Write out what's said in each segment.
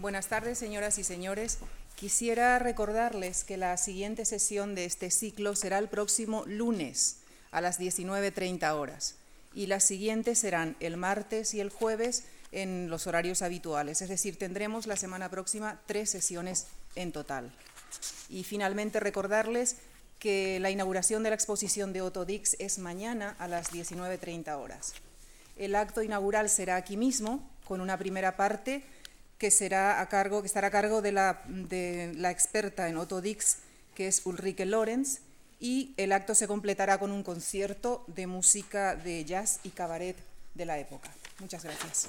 Buenas tardes, señoras y señores. Quisiera recordarles que la siguiente sesión de este ciclo será el próximo lunes a las 19.30 horas y las siguientes serán el martes y el jueves en los horarios habituales. Es decir, tendremos la semana próxima tres sesiones en total. Y finalmente recordarles que la inauguración de la exposición de Otto Dix es mañana a las 19.30 horas. El acto inaugural será aquí mismo, con una primera parte que, estará a cargo de la, experta en Dix, que es Ulrike Lorenz, y el acto se completará con un concierto de música de jazz y cabaret de la época. Muchas gracias.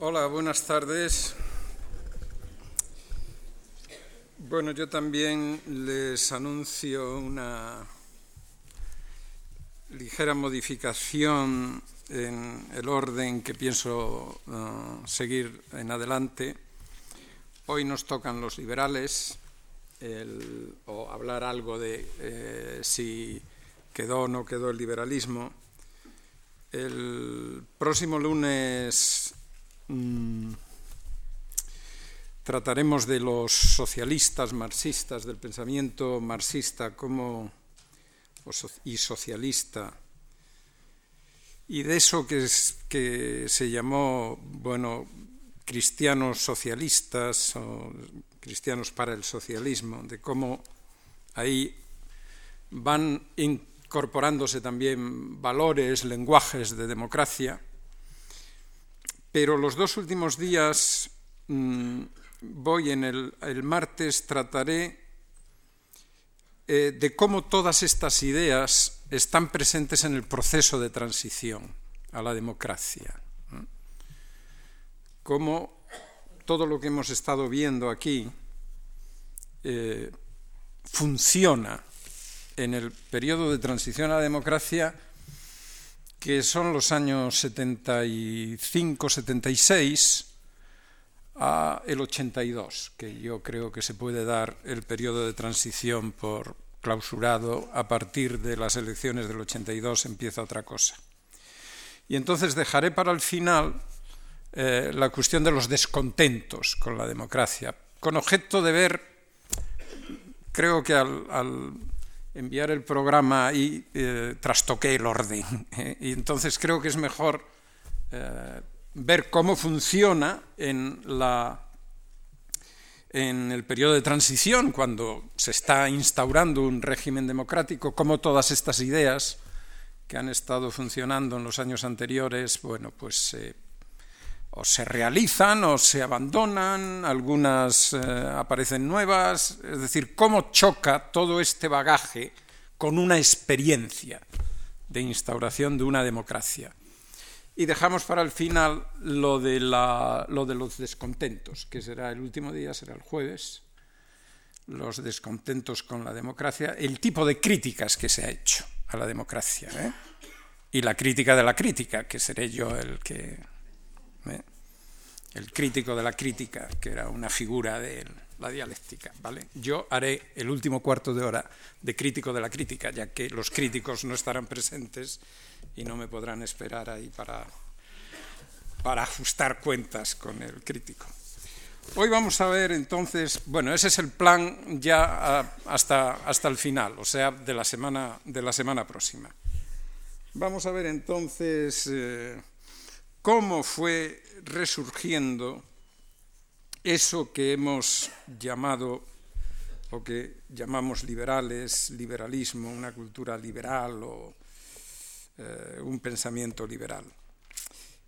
Hola, buenas tardes. Bueno, yo también les anuncio una ligera modificación en el orden que pienso uh, seguir en adelante. Hoy nos tocan los liberales el, o hablar algo de eh, si quedó o no quedó el liberalismo. El próximo lunes mmm, trataremos de los socialistas marxistas, del pensamiento marxista y socialista, y de eso que, se llamó, bueno, cristianos socialistas o cristianos para el socialismo, de cómo ahí van incorporándose también valores, lenguajes de democracia, pero los dos últimos días mmm, voy en el, martes, trataré eh, de cómo todas estas ideas están presentes en el proceso de transición a la democracia. Cómo todo lo que hemos estado viendo aquí eh, funciona en el periodo de transición a la democracia que son los años 75-76 a el 82, que yo creo que se puede dar el periodo de transición por clausurado, a partir de las elecciones del 82 empieza otra cosa. Y entonces dejaré para el final eh, la cuestión de los descontentos con la democracia, con objeto de ver, creo que al, enviar el programa y eh, trastoqué el orden, eh, y entonces creo que es mejor eh, ver cómo funciona en, la, en el periodo de transición, cuando se está instaurando un régimen democrático, cómo todas estas ideas que han estado funcionando en los años anteriores, bueno, pues eh, o se realizan o se abandonan, algunas eh, aparecen nuevas, es decir, cómo choca todo este bagaje con una experiencia de instauración de una democracia. Y dejamos para el final lo de, la, lo de los descontentos, que será el último día, será el jueves, los descontentos con la democracia, el tipo de críticas que se ha hecho a la democracia, ¿eh? y la crítica de la crítica, que seré yo el que... ¿eh? el crítico de la crítica, que era una figura de la dialéctica, ¿vale? Yo haré el último cuarto de hora de crítico de la crítica, ya que los críticos no estarán presentes y no me podrán esperar ahí para, para ajustar cuentas con el crítico. Hoy vamos a ver entonces, bueno, ese es el plan ya hasta, hasta el final, o sea, de la semana, de la semana próxima. Vamos a ver entonces eh, cómo fue resurgiendo eso que hemos llamado o que llamamos liberales, liberalismo, una cultura liberal o eh, un pensamiento liberal.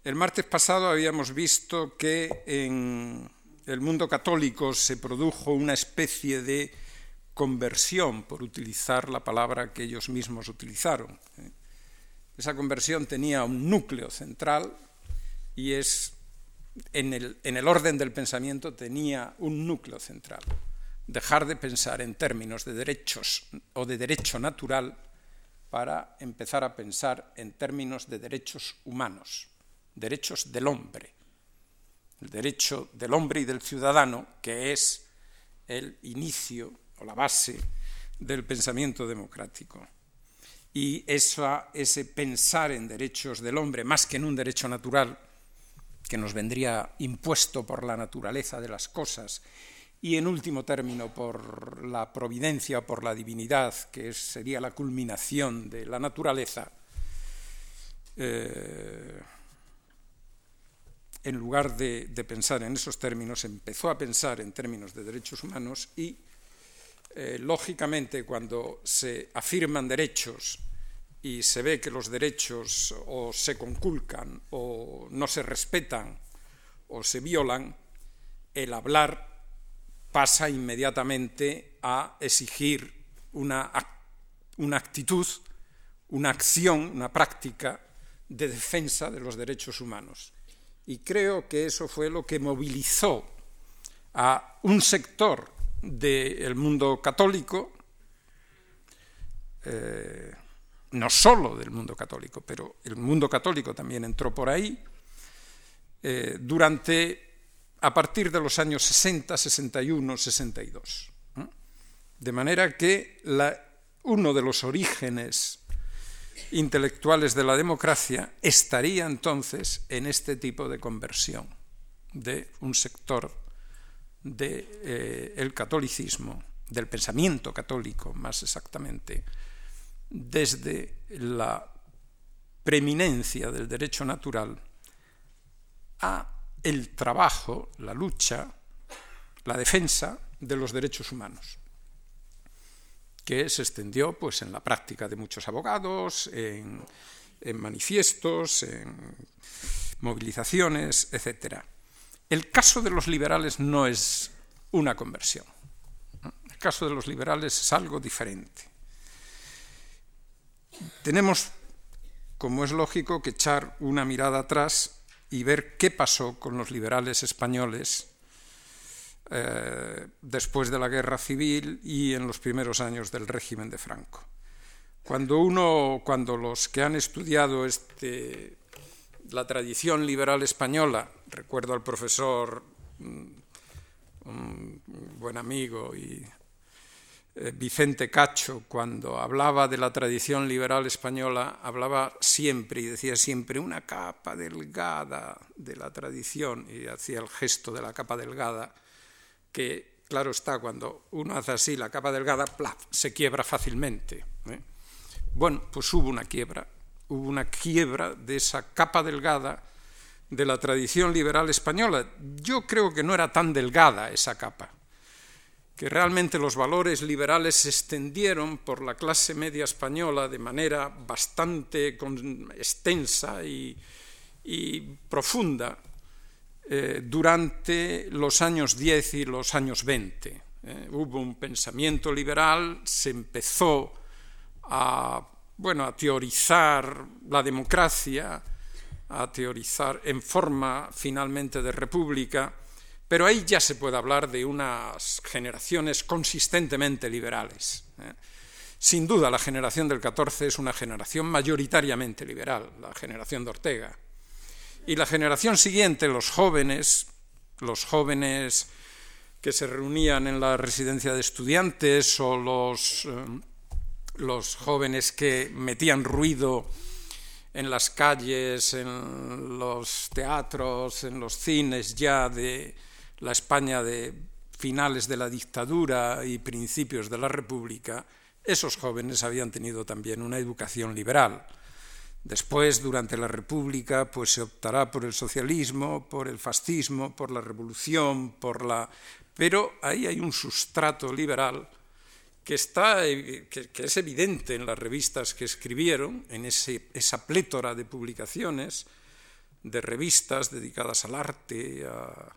El martes pasado habíamos visto que en el mundo católico se produjo una especie de conversión, por utilizar la palabra que ellos mismos utilizaron. Esa conversión tenía un núcleo central y es en el, en el orden del pensamiento tenía un núcleo central. Dejar de pensar en términos de derechos o de derecho natural para empezar a pensar en términos de derechos humanos, derechos del hombre, el derecho del hombre y del ciudadano, que es el inicio o la base del pensamiento democrático. Y ese pensar en derechos del hombre más que en un derecho natural, que nos vendría impuesto por la naturaleza de las cosas, y en último término por la providencia, por la divinidad, que sería la culminación de la naturaleza, eh, en lugar de, pensar en esos términos, empezó a pensar en términos de derechos humanos y, eh, lógicamente, cuando se afirman derechos y se ve que los derechos o se conculcan o no se respetan o se violan, el hablar pasa inmediatamente a exigir una, una actitud, una acción, una práctica de defensa de los derechos humanos. Y creo que eso fue lo que movilizó a un sector del mundo católico, eh, no solo del mundo católico, pero el mundo católico también entró por ahí, eh, durante, a partir de los años 60, 61, 62. De manera que uno de los orígenes intelectuales de la democracia estaría entonces en este tipo de conversión de un sector del de, eh, catolicismo, del pensamiento católico más exactamente, desde la preeminencia del derecho natural a el trabajo, la lucha, la defensa de los derechos humanos que se extendió pues, en la práctica de muchos abogados, en, manifiestos, en movilizaciones, etc. El caso de los liberales no es una conversión. El caso de los liberales es algo diferente. Tenemos, como es lógico, que echar una mirada atrás y ver qué pasó con los liberales españoles eh, después de la guerra civil y en los primeros años del régimen de Franco. Cuando uno, cuando los que han estudiado este, la tradición liberal española, recuerdo al profesor, mm, un buen amigo y Vicente Cacho, cuando hablaba de la tradición liberal española, hablaba siempre y decía siempre una capa delgada de la tradición, y hacía el gesto de la capa delgada, que, claro está, cuando uno hace así la capa delgada, se quiebra fácilmente. ¿eh? Bueno, pues hubo una quiebra, hubo una quiebra de esa capa delgada de la tradición liberal española. Yo creo que no era tan delgada esa capa, que realmente los valores liberales se extendieron por la clase media española de manera bastante extensa y profunda, eh, durante los años 10 y los años 20. Eh, hubo un pensamiento liberal, se empezó a, bueno, a teorizar la democracia, a teorizar en forma finalmente de república, pero ahí ya se puede hablar de unas generaciones consistentemente liberales. Eh. Sin duda, la generación del 14 es una generación mayoritariamente liberal, la generación de Ortega. Y la generación siguiente, los jóvenes, los jóvenes que se reunían en la residencia de estudiantes o los, eh, los jóvenes que metían ruido en las calles, en los teatros, en los cines ya de la España de finales de la dictadura y principios de la República, esos jóvenes habían tenido también una educación liberal. Después, durante la República, pues se optará por el socialismo, por el fascismo, por la revolución, por la... Pero ahí hay un sustrato liberal que, está, que, es evidente en las revistas que escribieron, en esa plétora de publicaciones, de revistas dedicadas al arte, a,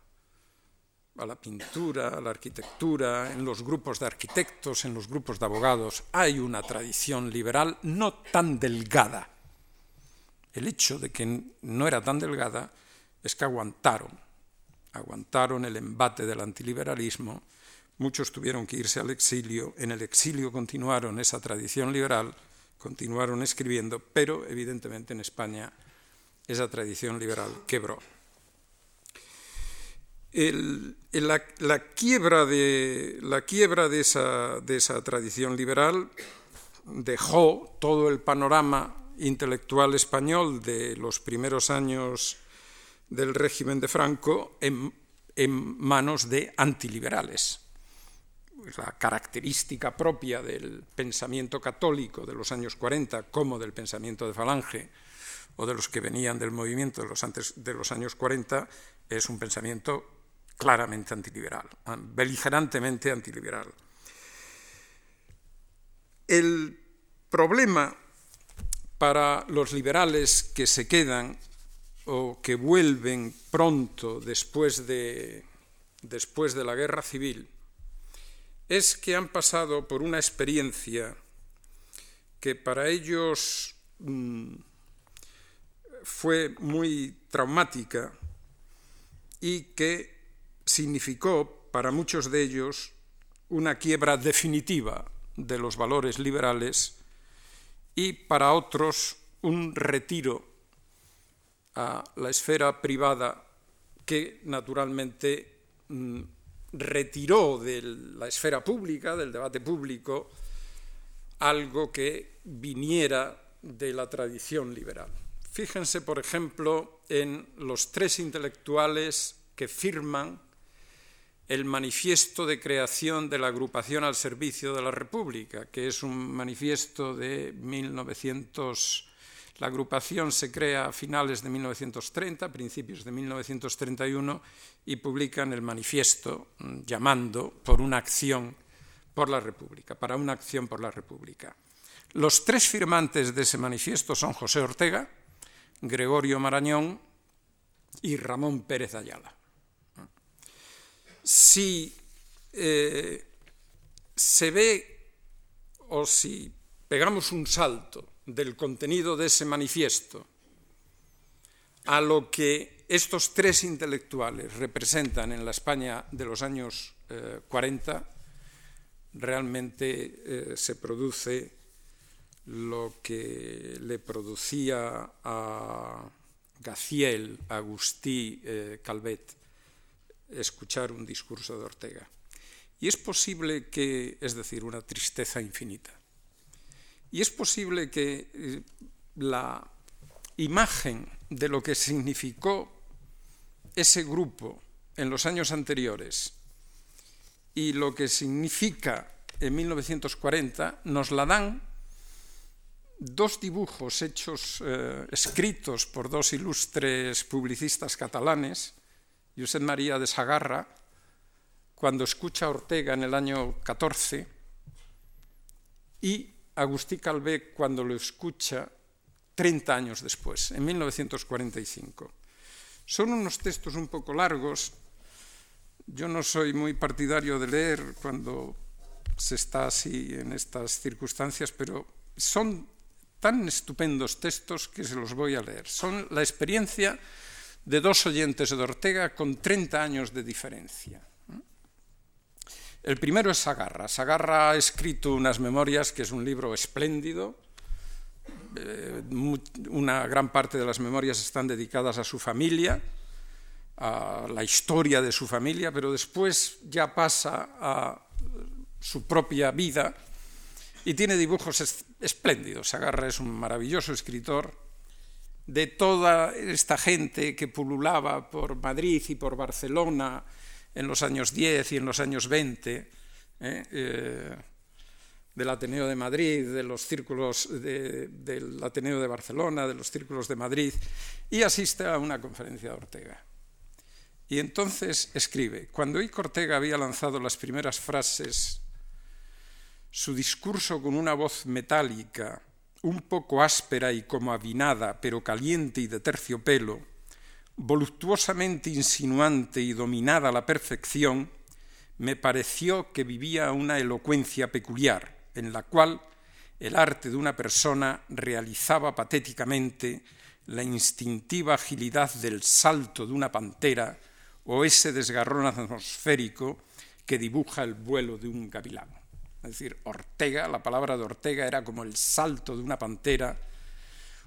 a la pintura, a la arquitectura, en los grupos de arquitectos, en los grupos de abogados, hay una tradición liberal no tan delgada. El hecho de que no era tan delgada es que aguantaron, aguantaron el embate del antiliberalismo, muchos tuvieron que irse al exilio, en el exilio continuaron esa tradición liberal, continuaron escribiendo, pero evidentemente en España esa tradición liberal quebró. La, quiebra de, la quiebra de esa, de esa tradición liberal dejó todo el panorama intelectual español de los primeros años del régimen de Franco en, manos de antiliberales. La característica propia del pensamiento católico de los años 40, como del pensamiento de Falange o de los que venían del movimiento de los, antes, de los años 40, es un pensamiento claramente antiliberal, beligerantemente antiliberal. El problema para los liberales que se quedan o que vuelven pronto después de, después de la guerra civil es que han pasado por una experiencia que para ellos mm, fue muy traumática y que significó para muchos de ellos una quiebra definitiva de los valores liberales y para otros un retiro a la esfera privada que naturalmente mm, retiró de la esfera pública, del debate público, algo que viniera de la tradición liberal. Fíjense, por ejemplo, en los tres intelectuales que firman el manifiesto de creación de la agrupación al servicio de la República, que es un manifiesto de 1900. La agrupación se crea a finales de 1930, principios de 1931, y publican el manifiesto mm, llamando por una acción por la República, para una acción por la República. Los tres firmantes de ese manifiesto son José Ortega, Gregorio Marañón y Ramón Pérez Ayala si eh, se ve o si pegamos un salto del contenido de ese manifiesto a lo que estos tres intelectuales representan en la España de los años 40, eh, realmente eh, se produce lo que le producía a Gaciel, Agustí, Calvet escuchar un discurso de Ortega. Y es posible que, es decir, una tristeza infinita. Y es posible que eh, la imagen de lo que significó ese grupo en los años anteriores y lo que significa en 1940 nos la dan dos dibujos hechos, eh, escritos por dos ilustres publicistas catalanes, Josep María de Sagarra, cuando escucha a Ortega en el año 14, y Agustí Calvé cuando lo escucha 30 años después, en 1945. Son unos textos un poco largos. Yo no soy muy partidario de leer cuando se está así en estas circunstancias, pero son tan estupendos textos que se los voy a leer. Son la experiencia de dos oyentes de Ortega con 30 años de diferencia. El primero es Sagarra. Sagarra ha escrito unas memorias, que es un libro espléndido. Eh, una gran parte de las memorias están dedicadas a su familia, a la historia de su familia, pero después ya pasa a su propia vida y tiene dibujos espléndidos. Sagarra es un maravilloso escritor de toda esta gente que pululaba por Madrid y por Barcelona en los años 10 y en los años 20, ¿eh? Eh, del Ateneo de Madrid, de los círculos del Ateneo de Barcelona, de los círculos de Madrid, y asiste a una conferencia de Ortega. Y entonces escribe, cuando I. Ortega había lanzado las primeras frases, su discurso con una voz metálica, un poco áspera y como avinada, pero caliente y de terciopelo, voluptuosamente insinuante y dominada a la perfección, me pareció que vivía una elocuencia peculiar, en la cual el arte de una persona realizaba patéticamente la instintiva agilidad del salto de una pantera o ese desgarrón atmosférico que dibuja el vuelo de un gavilán. Es decir, Ortega, la palabra de Ortega era como el salto de una pantera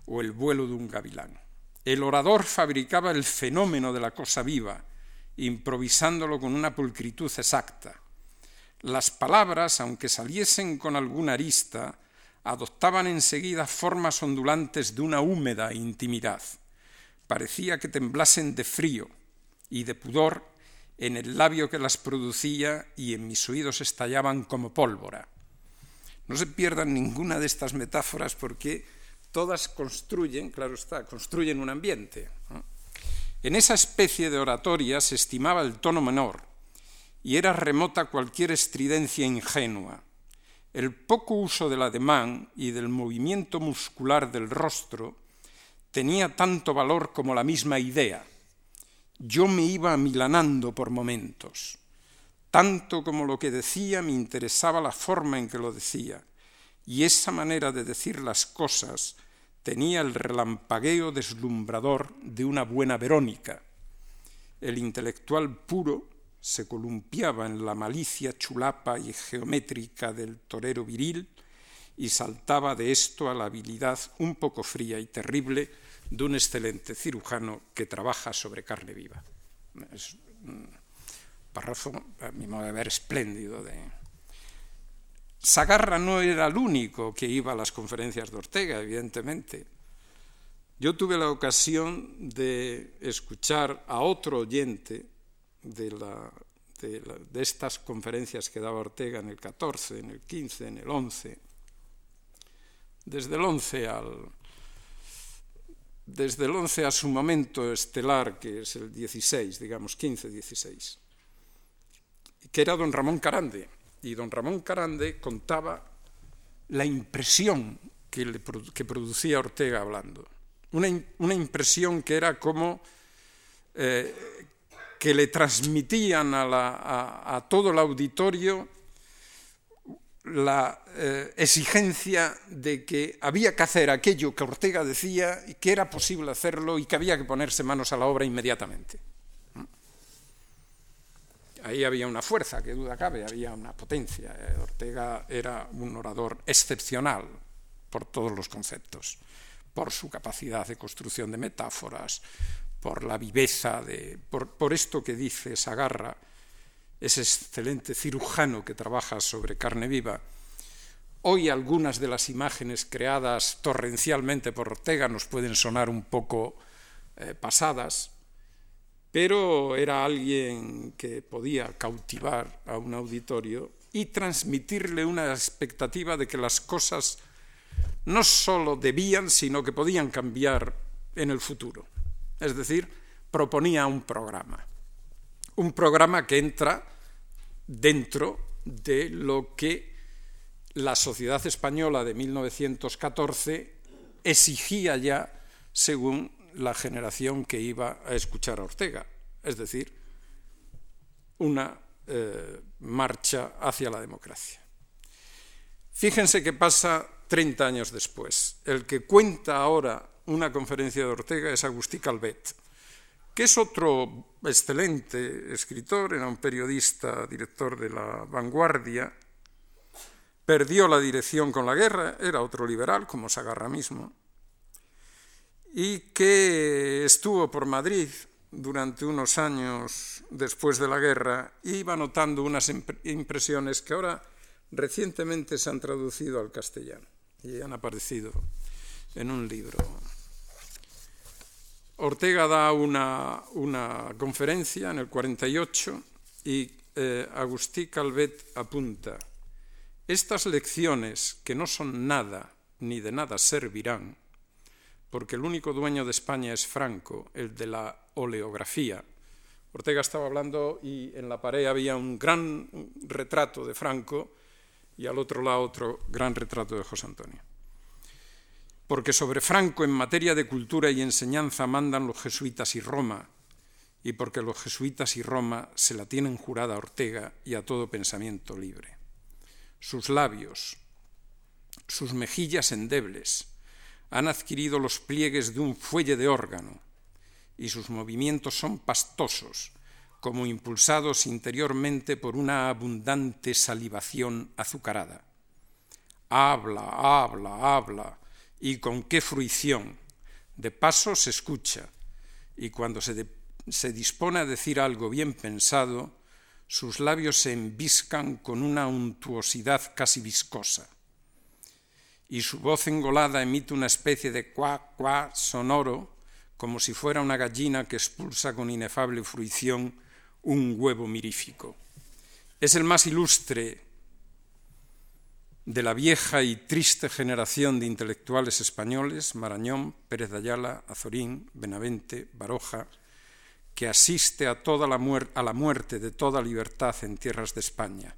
o el vuelo de un gavilán. El orador fabricaba el fenómeno de la cosa viva improvisándolo con una pulcritud exacta. Las palabras, aunque saliesen con alguna arista, adoptaban enseguida formas ondulantes de una húmeda intimidad. Parecía que temblasen de frío y de pudor en el labio que las producía y en mis oídos estallaban como pólvora. No se pierdan ninguna de estas metáforas porque todas construyen, claro está, construyen un ambiente. En esa especie de oratoria se estimaba el tono menor y era remota cualquier estridencia ingenua. El poco uso del ademán y del movimiento muscular del rostro tenía tanto valor como la misma idea. Yo me iba amilanando por momentos. Tanto como lo que decía me interesaba la forma en que lo decía, y esa manera de decir las cosas tenía el relampagueo deslumbrador de una buena Verónica. El intelectual puro se columpiaba en la malicia chulapa y geométrica del torero viril y saltaba de esto a la habilidad un poco fría y terrible de un excelente cirujano que trabaja sobre carne viva. Es un párrafo, a mi modo de ver, espléndido de, Sagarra no era el único que iba a las conferencias de Ortega, evidentemente. Yo tuve la ocasión de escuchar a otro oyente de, de, estas conferencias que daba Ortega en el 14, en el 15, en el 11. Desde el 11 al, desde el 11 a su momento estelar, que es el 16, digamos 15-16, que era don Ramón Carande y don Ramón Carande contaba la impresión que, producía Ortega hablando. Una, impresión que era como eh, que le transmitían a, todo el auditorio la eh, exigencia de que había que hacer aquello que Ortega decía y que era posible hacerlo y que había que ponerse manos a la obra inmediatamente ahí había una fuerza, que duda cabe, había una potencia. Ortega era un orador excepcional por todos los conceptos, por su capacidad de construcción de metáforas, por la viveza, de, por, por esto que dice Sagarra, ese excelente cirujano que trabaja sobre carne viva. Hoy algunas de las imágenes creadas torrencialmente por Ortega nos pueden sonar un poco eh, pasadas, pero era alguien que podía cautivar a un auditorio y transmitirle una expectativa de que las cosas no sólo debían, sino que podían cambiar en el futuro. Es decir, proponía un programa. Un programa que entra dentro de lo que la sociedad española de 1914 exigía ya según la generación que iba a escuchar a Ortega, es decir, una eh, marcha hacia la democracia. Fíjense qué pasa 30 años después. El que cuenta ahora una conferencia de Ortega es Agustí Calvet, que es otro excelente escritor, era un periodista, director de La Vanguardia, perdió la dirección con la guerra, era otro liberal, como Sagarra mismo, y que estuvo por Madrid durante unos años después de la guerra iba notando unas impresiones que ahora recientemente se han traducido al castellano y han aparecido en un libro. Ortega da una, conferencia en el 48 y eh, Agustí Calvet apunta, estas lecciones que no son nada ni de nada servirán, porque el único dueño de España es Franco, el de la oleografía. Ortega estaba hablando y en la pared había un gran retrato de Franco y al otro lado otro gran retrato de José Antonio. Porque sobre Franco en materia de cultura y enseñanza mandan los jesuitas y Roma, y porque los jesuitas y Roma se la tienen jurada a Ortega y a todo pensamiento libre. Sus labios, sus mejillas endebles, han adquirido los pliegues de un fuelle de órgano y sus movimientos son pastosos, como impulsados interiormente por una abundante salivación azucarada. Habla, habla, habla, y con qué fruición. De paso se escucha, y cuando se se dispone a decir algo bien pensado, sus labios se embiscan con una untuosidad casi viscosa, y su voz engolada emite una especie de cuá, cuá sonoro, como si fuera una gallina que expulsa con inefable fruición un huevo mirífico. Es el más ilustre de la vieja y triste generación de intelectuales españoles, Marañón, Pérez de Ayala, Azorín, Benavente, Baroja, que asiste a, toda la a la muerte de toda libertad en tierras de España.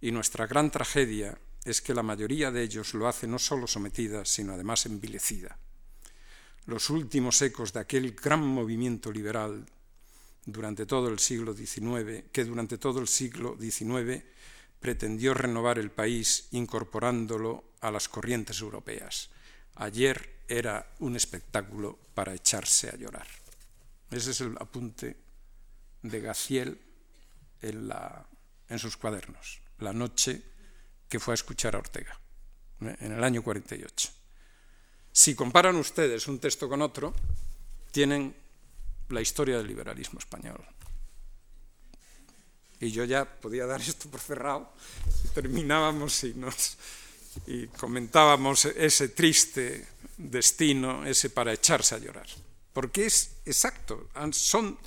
Y nuestra gran tragedia es que la mayoría de ellos lo hace no solo sometida, sino además envilecida. Los últimos ecos de aquel gran movimiento liberal durante todo el siglo XIX, que durante todo el siglo XIX pretendió renovar el país incorporándolo a las corrientes europeas. Ayer era un espectáculo para echarse a llorar. Ese es el apunte de Gaciel en, en sus cuadernos, la noche que fue a escuchar a Ortega, ¿eh? en el año 48. Si comparan ustedes un texto con otro, tienen la historia del liberalismo español, y yo ya podía dar esto por cerrado, terminábamos y, nos, y comentábamos ese triste destino, ese para echarse a llorar. Porque es exacto, son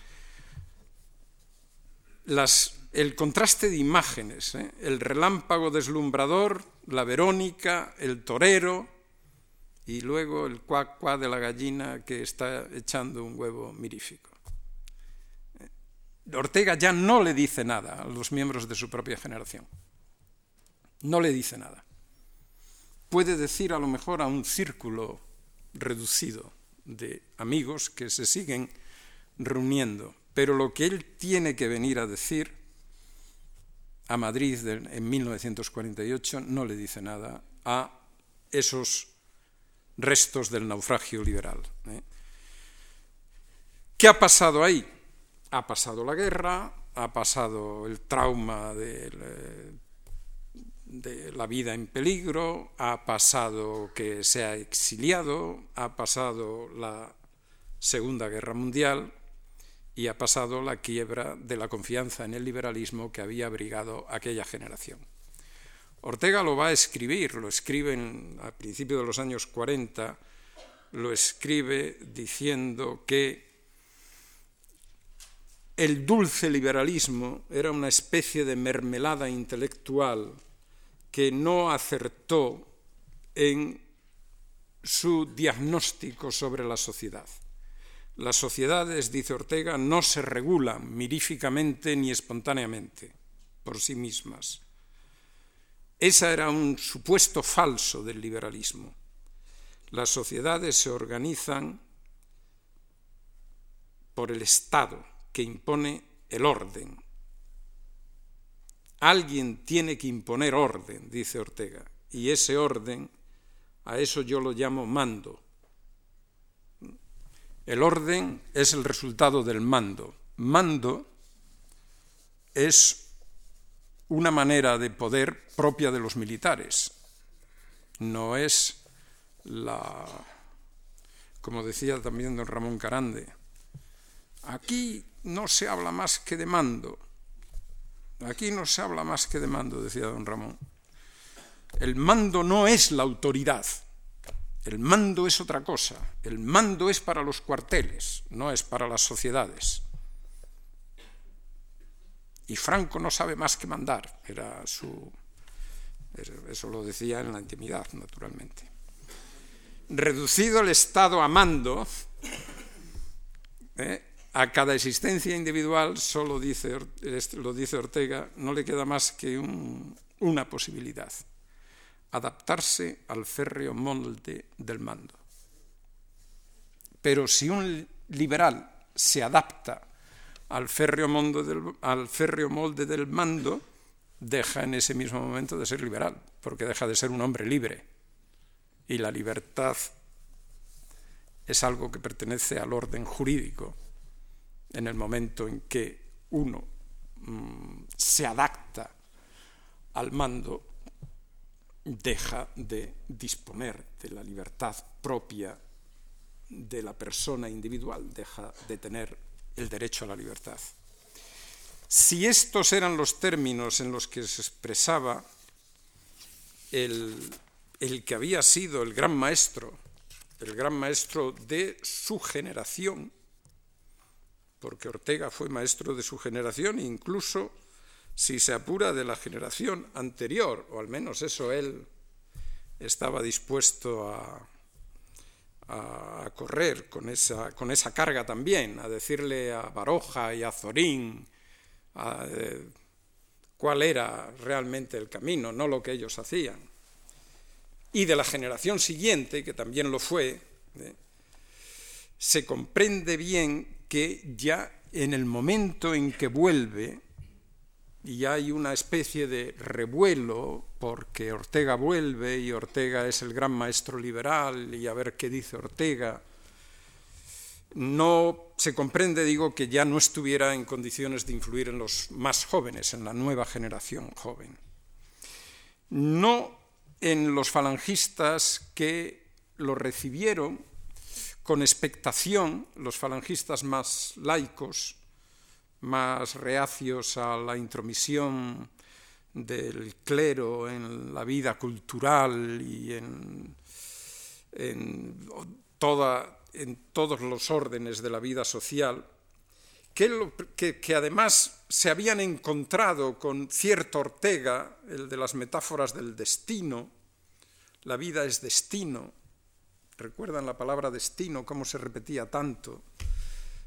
las, el contraste de imágenes, ¿eh? el relámpago deslumbrador, la Verónica, el torero y luego el cuac cuac de la gallina que está echando un huevo mirífico. Ortega ya no le dice nada a los miembros de su propia generación. No le dice nada. Puede decir a lo mejor a un círculo reducido de amigos que se siguen reuniendo, pero lo que él tiene que venir a decir a Madrid en 1948 no le dice nada a esos restos del naufragio liberal. ¿eh? ¿Qué ha pasado ahí? Ha pasado la guerra, ha pasado el trauma de, la vida en peligro, ha pasado que se ha exiliado, ha pasado la Segunda Guerra Mundial y ha pasado la quiebra de la confianza en el liberalismo que había abrigado aquella generación. Ortega lo va a escribir, lo escribe a principios de los años 40, lo escribe diciendo que el dulce liberalismo era una especie de mermelada intelectual que no acertó en su diagnóstico sobre la sociedad. Las sociedades, dice Ortega, no se regulan miríficamente ni espontáneamente por sí mismas. Ese era un supuesto falso del liberalismo. Las sociedades se organizan por el Estado, que impone el orden. Alguien tiene que imponer orden, dice Ortega, y ese orden, a eso yo lo llamo mando. El orden es el resultado del mando. Mando es una manera de poder propia de los militares. No es la, como decía también don Ramón Carande, aquí no se habla más que de mando. Aquí no se habla más que de mando, decía don Ramón. El mando no es la autoridad. El mando es otra cosa. El mando es para los cuarteles, no es para las sociedades. Y Franco no sabe más que mandar. Era su. Eso lo decía en la intimidad, naturalmente. Reducido el Estado a mando, ¿eh? A cada existencia individual, solo dice, lo dice Ortega, no le queda más que una posibilidad, adaptarse al férreo molde del mando. Pero si un liberal se adapta al férreo, al férreo molde del mando, deja en ese mismo momento de ser liberal, porque deja de ser un hombre libre. Y la libertad es algo que pertenece al orden jurídico, en el momento en que uno mm, se adapta al mando, deja de disponer de la libertad propia de la persona individual, deja de tener el derecho a la libertad. Si estos eran los términos en los que se expresaba el, el que había sido el gran maestro, el gran maestro de su generación, porque Ortega fue maestro de su generación, incluso si se apura de la generación anterior, o al menos eso él estaba dispuesto a, correr con esa, con esa, carga también, a decirle a Baroja y a Zorín eh, cuál era realmente el camino, no lo que ellos hacían. Y de la generación siguiente, que también lo fue, ¿eh? se comprende bien que ya en el momento en que vuelve, y hay una especie de revuelo, porque Ortega vuelve y Ortega es el gran maestro liberal, y a ver qué dice Ortega, no se comprende, digo, que ya no estuviera en condiciones de influir en los más jóvenes, en la nueva generación joven. No en los falangistas que lo recibieron con expectación los falangistas más laicos, más reacios a la intromisión del clero en la vida cultural y en, toda, en todos los órdenes de la vida social, que, que, además se habían encontrado con cierto Ortega, el de las metáforas del destino, la vida es destino, recuerdan la palabra destino, cómo se repetía tanto,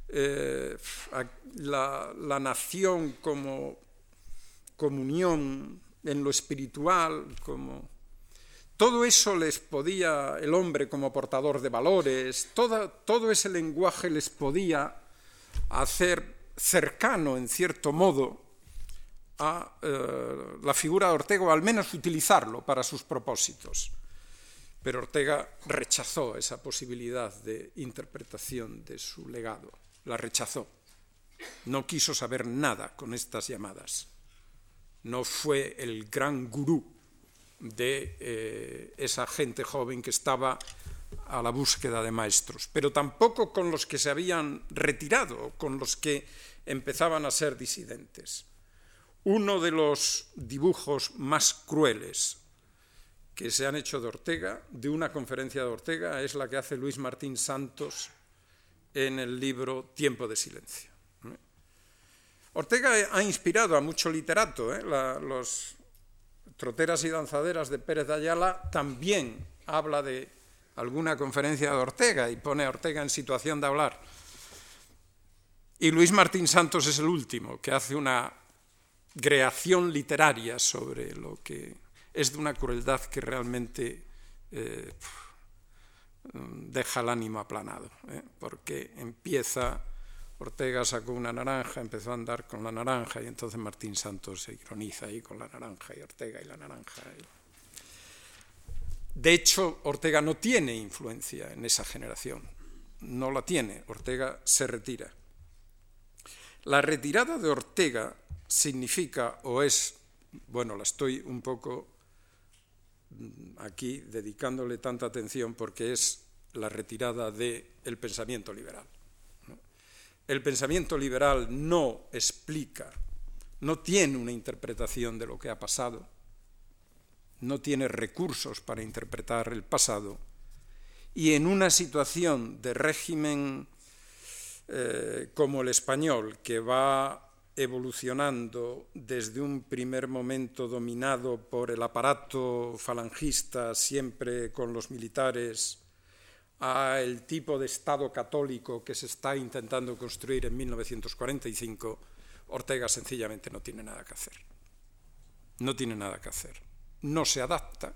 eh, la, la, nación como comunión en lo espiritual, como... Todo eso les podía, el hombre como portador de valores, todo ese lenguaje les podía hacer cercano, en cierto modo, a eh, la figura de Ortega, o al menos utilizarlo para sus propósitos. Pero Ortega rechazó esa posibilidad de interpretación de su legado, la rechazó. No quiso saber nada con estas llamadas. No fue el gran gurú de eh, esa gente joven que estaba a la búsqueda de maestros, pero tampoco con los que se habían retirado, con los que empezaban a ser disidentes. Uno de los dibujos más crueles que se han hecho de Ortega, de una conferencia de Ortega, es la que hace Luis Martín Santos en el libro Tiempo de Silencio. Ortega ha inspirado a mucho literato. ¿eh? los troteras y danzaderas de Pérez de Ayala también habla de alguna conferencia de Ortega y pone a Ortega en situación de hablar. Y Luis Martín Santos es el último que hace una creación literaria sobre lo que es de una crueldad que realmente eh, deja el ánimo aplanado, ¿eh? porque empieza, Ortega sacó una naranja, empezó a andar con la naranja y entonces Martín Santos se ironiza ahí con la naranja y Ortega y la naranja. De hecho, Ortega no tiene influencia en esa generación, no la tiene, Ortega se retira. La retirada de Ortega significa o es, bueno, la estoy un poco aquí dedicándole tanta atención porque es la retirada del pensamiento liberal. El pensamiento liberal no explica, no tiene una interpretación de lo que ha pasado, no tiene recursos para interpretar el pasado y en una situación de régimen eh, como el español, que va evolucionando desde un primer momento dominado por el aparato falangista, siempre con los militares, a el tipo de Estado católico que se está intentando construir en 1945, Ortega sencillamente no tiene nada que hacer. No tiene nada que hacer. No se adapta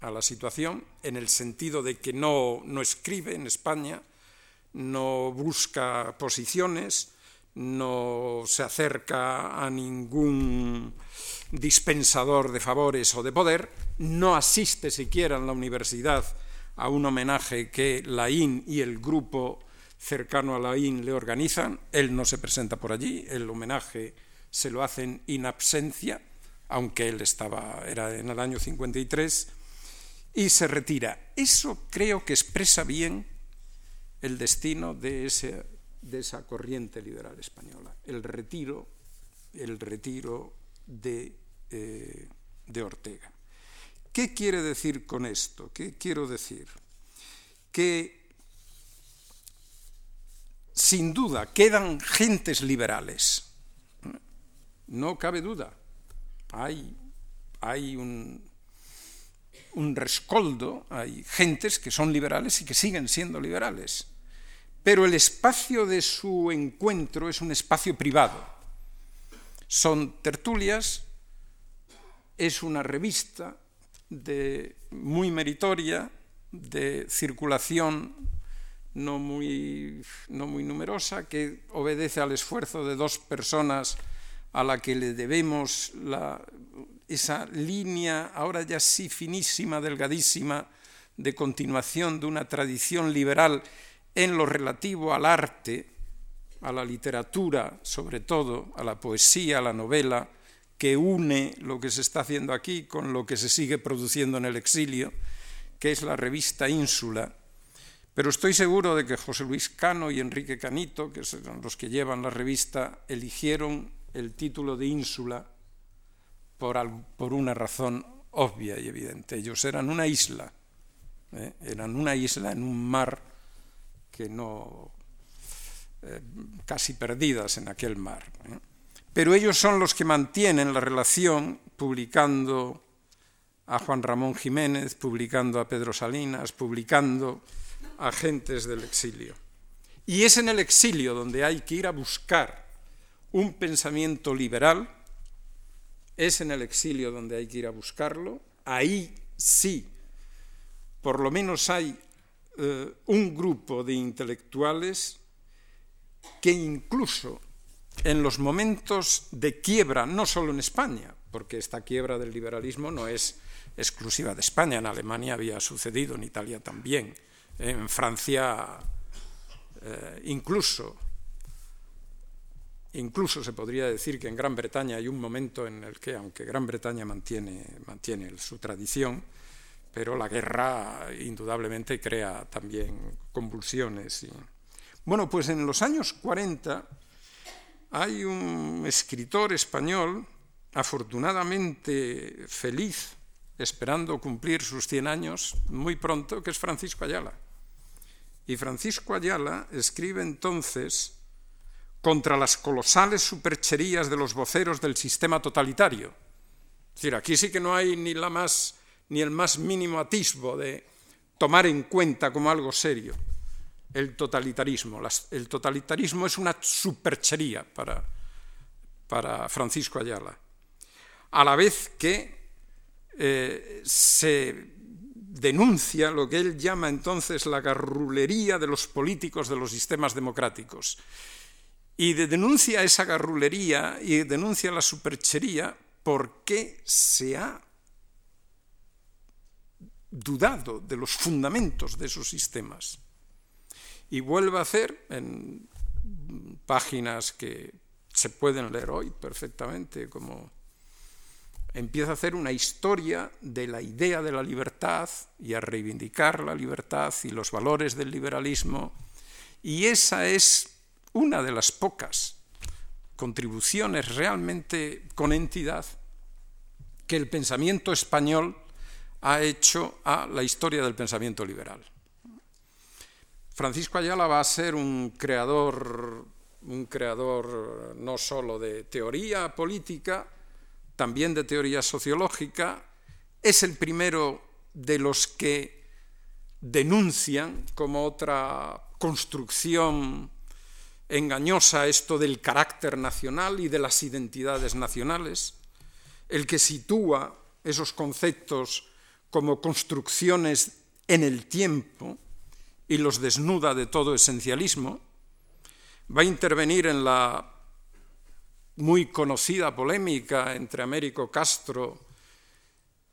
a la situación en el sentido de que no, no escribe en España, no busca posiciones, no se acerca a ningún dispensador de favores o de poder, no asiste siquiera en la universidad a un homenaje que la IN y el grupo cercano a la IN le organizan, él no se presenta por allí, el homenaje se lo hacen in absencia, aunque él estaba, era en el año 53, y se retira. Eso creo que expresa bien el destino de ese de esa corriente liberal española, el retiro, el retiro de, eh, de Ortega. ¿Qué quiere decir con esto? ¿Qué quiero decir? Que sin duda quedan gentes liberales, no cabe duda. Hay, hay un, un rescoldo, hay gentes que son liberales y que siguen siendo liberales. Pero el espacio de su encuentro es un espacio privado. Son tertulias, es una revista muy meritoria, de circulación no muy, no muy numerosa, que obedece al esfuerzo de dos personas a la que le debemos esa línea, ahora ya sí finísima, delgadísima, de continuación de una tradición liberal en lo relativo al arte, a la literatura, sobre todo, a la poesía, a la novela, que une lo que se está haciendo aquí con lo que se sigue produciendo en el exilio, que es la revista Ínsula. Pero estoy seguro de que José Luis Cano y Enrique Canito, que son los que llevan la revista, eligieron el título de ínsula por, una razón obvia y evidente. Ellos eran una isla, ¿eh? eran una isla en un mar que no, eh, casi perdidas en aquel mar. ¿eh? Pero ellos son los que mantienen la relación publicando a Juan Ramón Jiménez, publicando a Pedro Salinas, publicando a gentes del exilio. Y es en el exilio donde hay que ir a buscar un pensamiento liberal, es en el exilio donde hay que ir a buscarlo, ahí sí, por lo menos hay eh, un grupo de intelectuales que incluso en los momentos de quiebra, no solo en España, porque esta quiebra del liberalismo no es exclusiva de España, en Alemania había sucedido, en Italia también, en Francia eh, incluso Incluso se podría decir que en Gran Bretaña hay un momento en el que, aunque Gran Bretaña mantiene, mantiene su tradición, pero la guerra indudablemente crea también convulsiones. Bueno, pues en los años 40 hay un escritor español, afortunadamente feliz, esperando cumplir sus 100 años muy pronto, que es Francisco Ayala. Y Francisco Ayala escribe entonces contra las colosales supercherías de los voceros del sistema totalitario. Es decir, aquí sí que no hay ni, la más, ni el más mínimo atisbo de tomar en cuenta como algo serio el totalitarismo. el totalitarismo es una superchería para, para Francisco Ayala. A la vez que eh, se denuncia lo que él llama entonces la garrulería de los políticos de los sistemas democráticos y denuncia esa garrulería y denuncia la superchería porque se ha dudado de los fundamentos de esos sistemas. Y vuelve a hacer en páginas que se pueden leer hoy perfectamente, como empieza a hacer una historia de la idea de la libertad y a reivindicar la libertad y los valores del liberalismo. Y esa es una de las pocas contribuciones realmente con entidad que el pensamiento español ha hecho a la historia del pensamiento liberal. Francisco Ayala va a ser un creador, un creador no solo de teoría política, también de teoría sociológica, es el primero de los que denuncian como otra construcción engañosa esto del carácter nacional y de las identidades nacionales, el que sitúa esos conceptos como construcciones en el tiempo y los desnuda de todo esencialismo, va a intervenir en la muy conocida polémica entre Américo Castro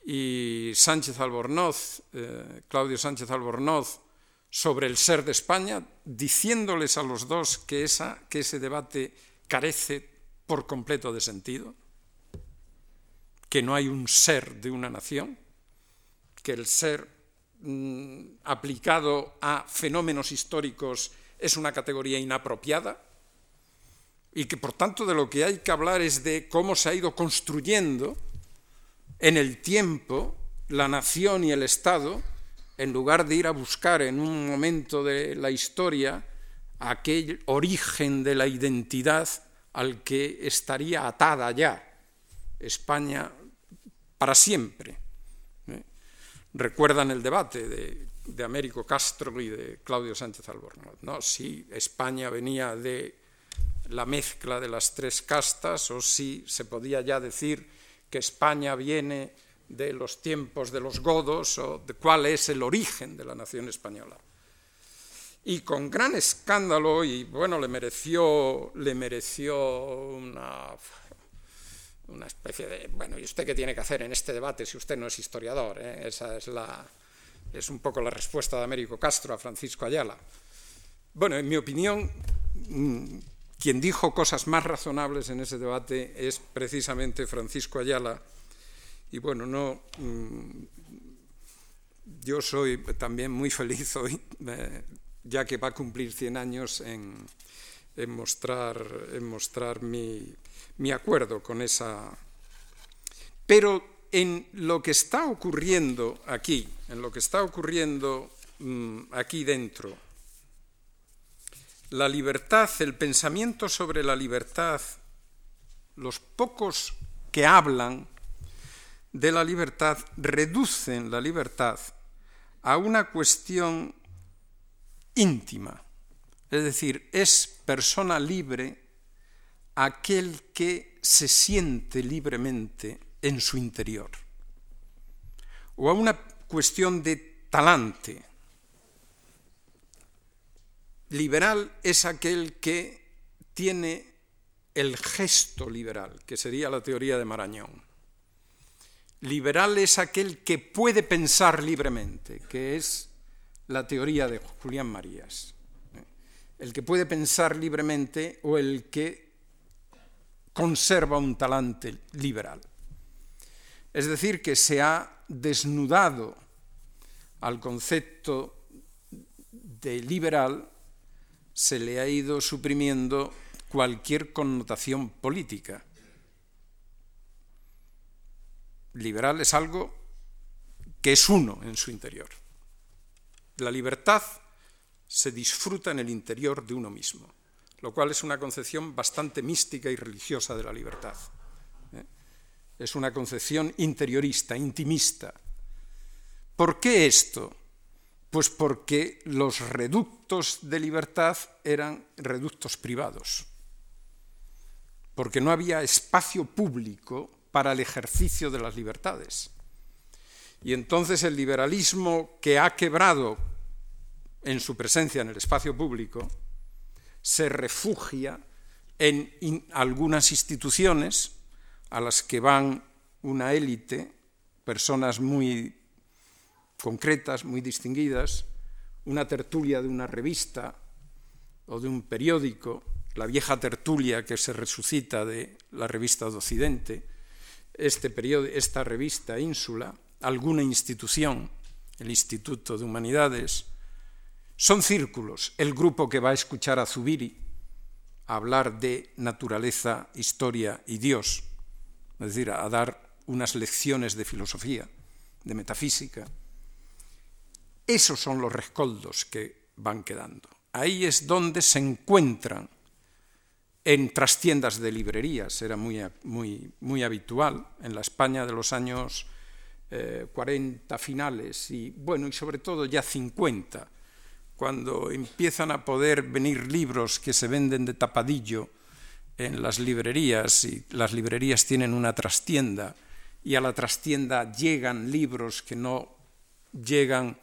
y Sánchez Albornoz, eh, Claudio Sánchez Albornoz, sobre el ser de España, diciéndoles a los dos que, esa, que ese debate carece por completo de sentido, que no hay un ser de una nación, que el ser mm, aplicado a fenómenos históricos es una categoría inapropiada y que por tanto de lo que hay que hablar es de cómo se ha ido construyendo en el tiempo la nación y el Estado, en lugar de ir a buscar en un momento de la historia aquel origen de la identidad al que estaría atada ya España para siempre. Recuerdan el debate de, Américo Castro y de Claudio Sánchez Albornoz, ¿no? si España venía de la mezcla de las tres castas o si se podía ya decir que España viene de los tiempos de los godos o de cuál es el origen de la nación española. Y con gran escándalo, y bueno, le mereció, le mereció una, una especie de, bueno, ¿y usted qué tiene que hacer en este debate si usted no es historiador? Eh? Esa es, la, es un poco la respuesta de Américo Castro a Francisco Ayala. Bueno, en mi opinión, mm, quien dijo cosas más razonables en ese debate es precisamente Francisco Ayala. Y bueno, no, mm, yo soy también muy feliz hoy, eh, ya que va a cumplir 100 años, en, mostrar, en mostrar mi, acuerdo con esa... Pero en lo que está ocurriendo aquí, en lo que está ocurriendo mm, aquí dentro, la libertad, el pensamiento sobre la libertad, los pocos que hablan de la libertad reducen la libertad a una cuestión íntima. Es decir, es persona libre aquel que se siente libremente en su interior. O a una cuestión de talante, Liberal es aquel que tiene el gesto liberal, que sería la teoría de Marañón. Liberal es aquel que puede pensar libremente, que es la teoría de Julián Marías. El que puede pensar libremente o el que conserva un talante liberal. Es decir, que se ha desnudado al concepto de liberal se le ha ido suprimiendo cualquier connotación política. Liberal es algo que es uno en su interior. La libertad se disfruta en el interior de uno mismo, lo cual es una concepción bastante mística y religiosa de la libertad. ¿eh? Es una concepción interiorista, intimista. ¿Por qué esto? Pues porque los reductos de libertad eran reductos privados, porque no había espacio público para el ejercicio de las libertades. Y entonces el liberalismo que ha quebrado en su presencia en el espacio público se refugia en algunas instituciones a las que van una élite, personas muy concretas, muy distinguidas, una tertulia de una revista o de un periódico, la vieja tertulia que se resucita de la revista de Occidente, este esta revista Ínsula, alguna institución, el Instituto de Humanidades, son círculos. El grupo que va a escuchar a Zubiri hablar de naturaleza, historia y Dios, es decir, a dar unas lecciones de filosofía, de metafísica, esos son los rescoldos que van quedando. Ahí es donde se encuentran en trastiendas de librerías, era muy, muy, muy habitual en la España de los años 40 eh, finales y bueno, y sobre todo ya 50, cuando empiezan a poder venir libros que se venden de tapadillo en las librerías y las librerías tienen una trastienda y a la trastienda llegan libros que no llegan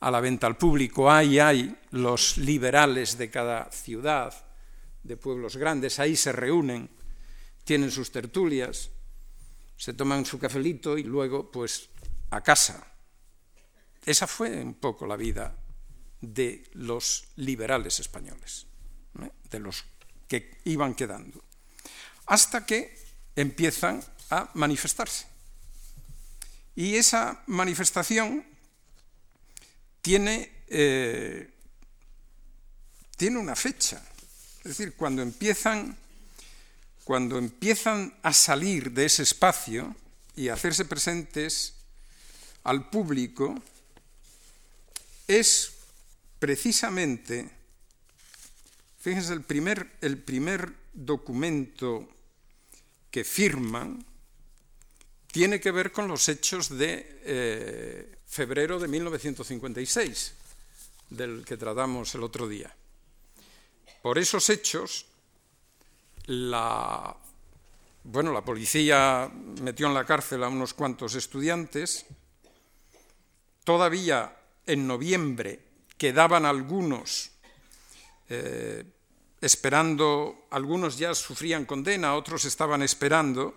a la venta al público. Ahí hay los liberales de cada ciudad, de pueblos grandes, ahí se reúnen, tienen sus tertulias, se toman su cafelito y luego pues a casa. Esa fue un poco la vida de los liberales españoles, ¿eh? de los que iban quedando, hasta que empiezan a manifestarse. Y esa manifestación tiene, eh, tiene una fecha. Es decir, cuando empiezan, cuando empiezan a salir de ese espacio y a hacerse presentes al público, es precisamente, fíjense, el primer, el primer documento que firman tiene que ver con los hechos de eh, febrero de 1956, del que tratamos el otro día. Por esos hechos, la, bueno, la policía metió en la cárcel a unos cuantos estudiantes. Todavía en noviembre quedaban algunos eh, esperando, algunos ya sufrían condena, otros estaban esperando.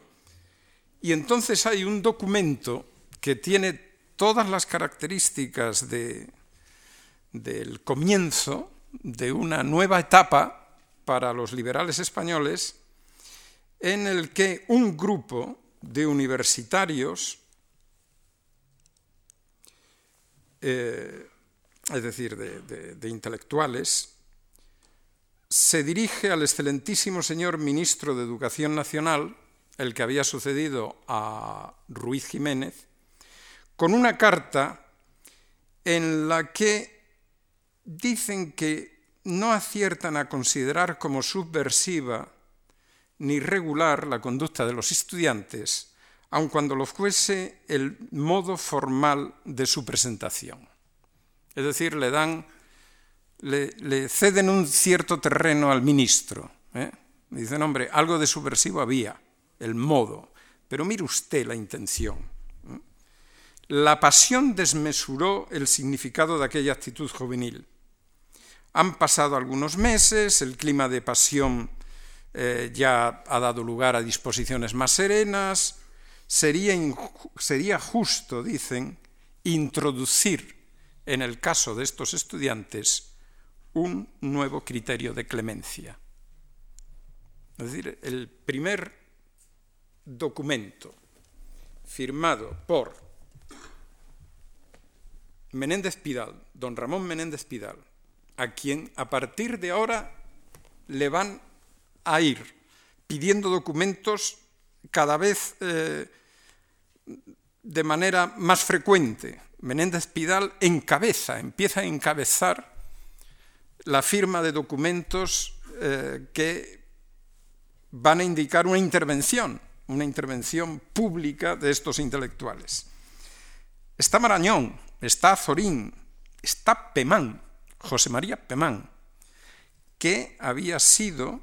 Y entonces hay un documento que tiene todas las características de, del comienzo de una nueva etapa para los liberales españoles en el que un grupo de universitarios, eh, es decir, de, intelectuales, se dirige al excelentísimo señor ministro de Educación Nacional, el que había sucedido a Ruiz Jiménez, con una carta en la que dicen que no aciertan a considerar como subversiva ni regular la conducta de los estudiantes, aun cuando lo fuese el modo formal de su presentación. Es decir, le dan, le, ceden un cierto terreno al ministro. ¿eh? Dicen, hombre, algo de subversivo había, el modo, pero mire usted la intención. ¿eh? La pasión desmesuró el significado de aquella actitud juvenil. Han pasado algunos meses, el clima de pasión eh, ya ha dado lugar a disposiciones más serenas. Sería, sería justo, dicen, introducir en el caso de estos estudiantes un nuevo criterio de clemencia. Es decir, el primer documento firmado por Menéndez Pidal, don Ramón Menéndez Pidal, a quien a partir de ahora le van a ir pidiendo documentos cada vez eh, de manera más frecuente. Menéndez Pidal encabeza, empieza a encabezar la firma de documentos eh, que van a indicar una intervención, una intervención pública de estos intelectuales. Está Marañón, está Zorín, está Pemán, José María Pemán, que había sido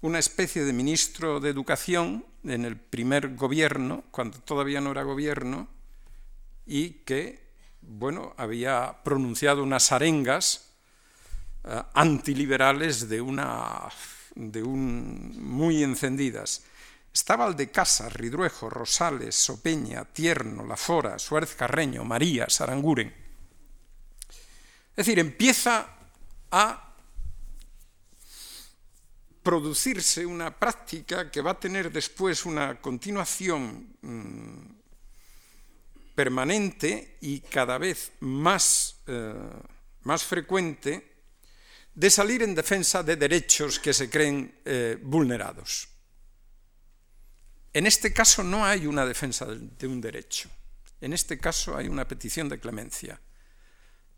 una especie de ministro de Educación en el primer gobierno, cuando todavía no era gobierno, y que, bueno, había pronunciado unas arengas eh, antiliberales de una de un, muy encendidas. Estaba casa Ridruejo, Rosales, Sopeña, Tierno, Lafora, Suárez Carreño, María, Saranguren. Es decir, empieza a producirse una práctica que va a tener después una continuación mm, permanente y cada vez más, eh, más frecuente de salir en defensa de derechos que se creen eh, vulnerados. En este caso no hay una defensa de un derecho, en este caso hay una petición de clemencia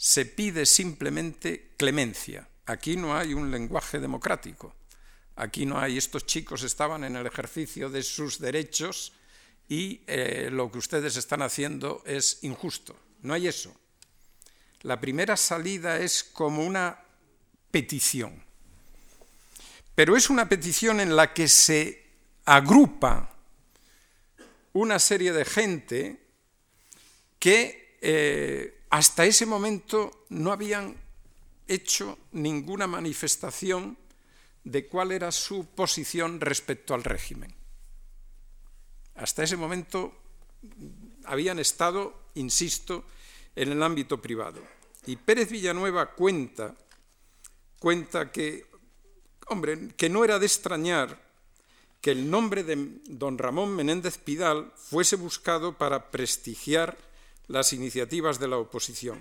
se pide simplemente clemencia. Aquí no hay un lenguaje democrático. Aquí no hay, estos chicos estaban en el ejercicio de sus derechos y eh, lo que ustedes están haciendo es injusto. No hay eso. La primera salida es como una petición. Pero es una petición en la que se agrupa una serie de gente que eh, hasta ese momento no habían hecho ninguna manifestación de cuál era su posición respecto al régimen. Hasta ese momento habían estado, insisto, en el ámbito privado. Y Pérez Villanueva cuenta, cuenta que, hombre, que no era de extrañar que el nombre de don Ramón Menéndez Pidal fuese buscado para prestigiar las iniciativas de la oposición.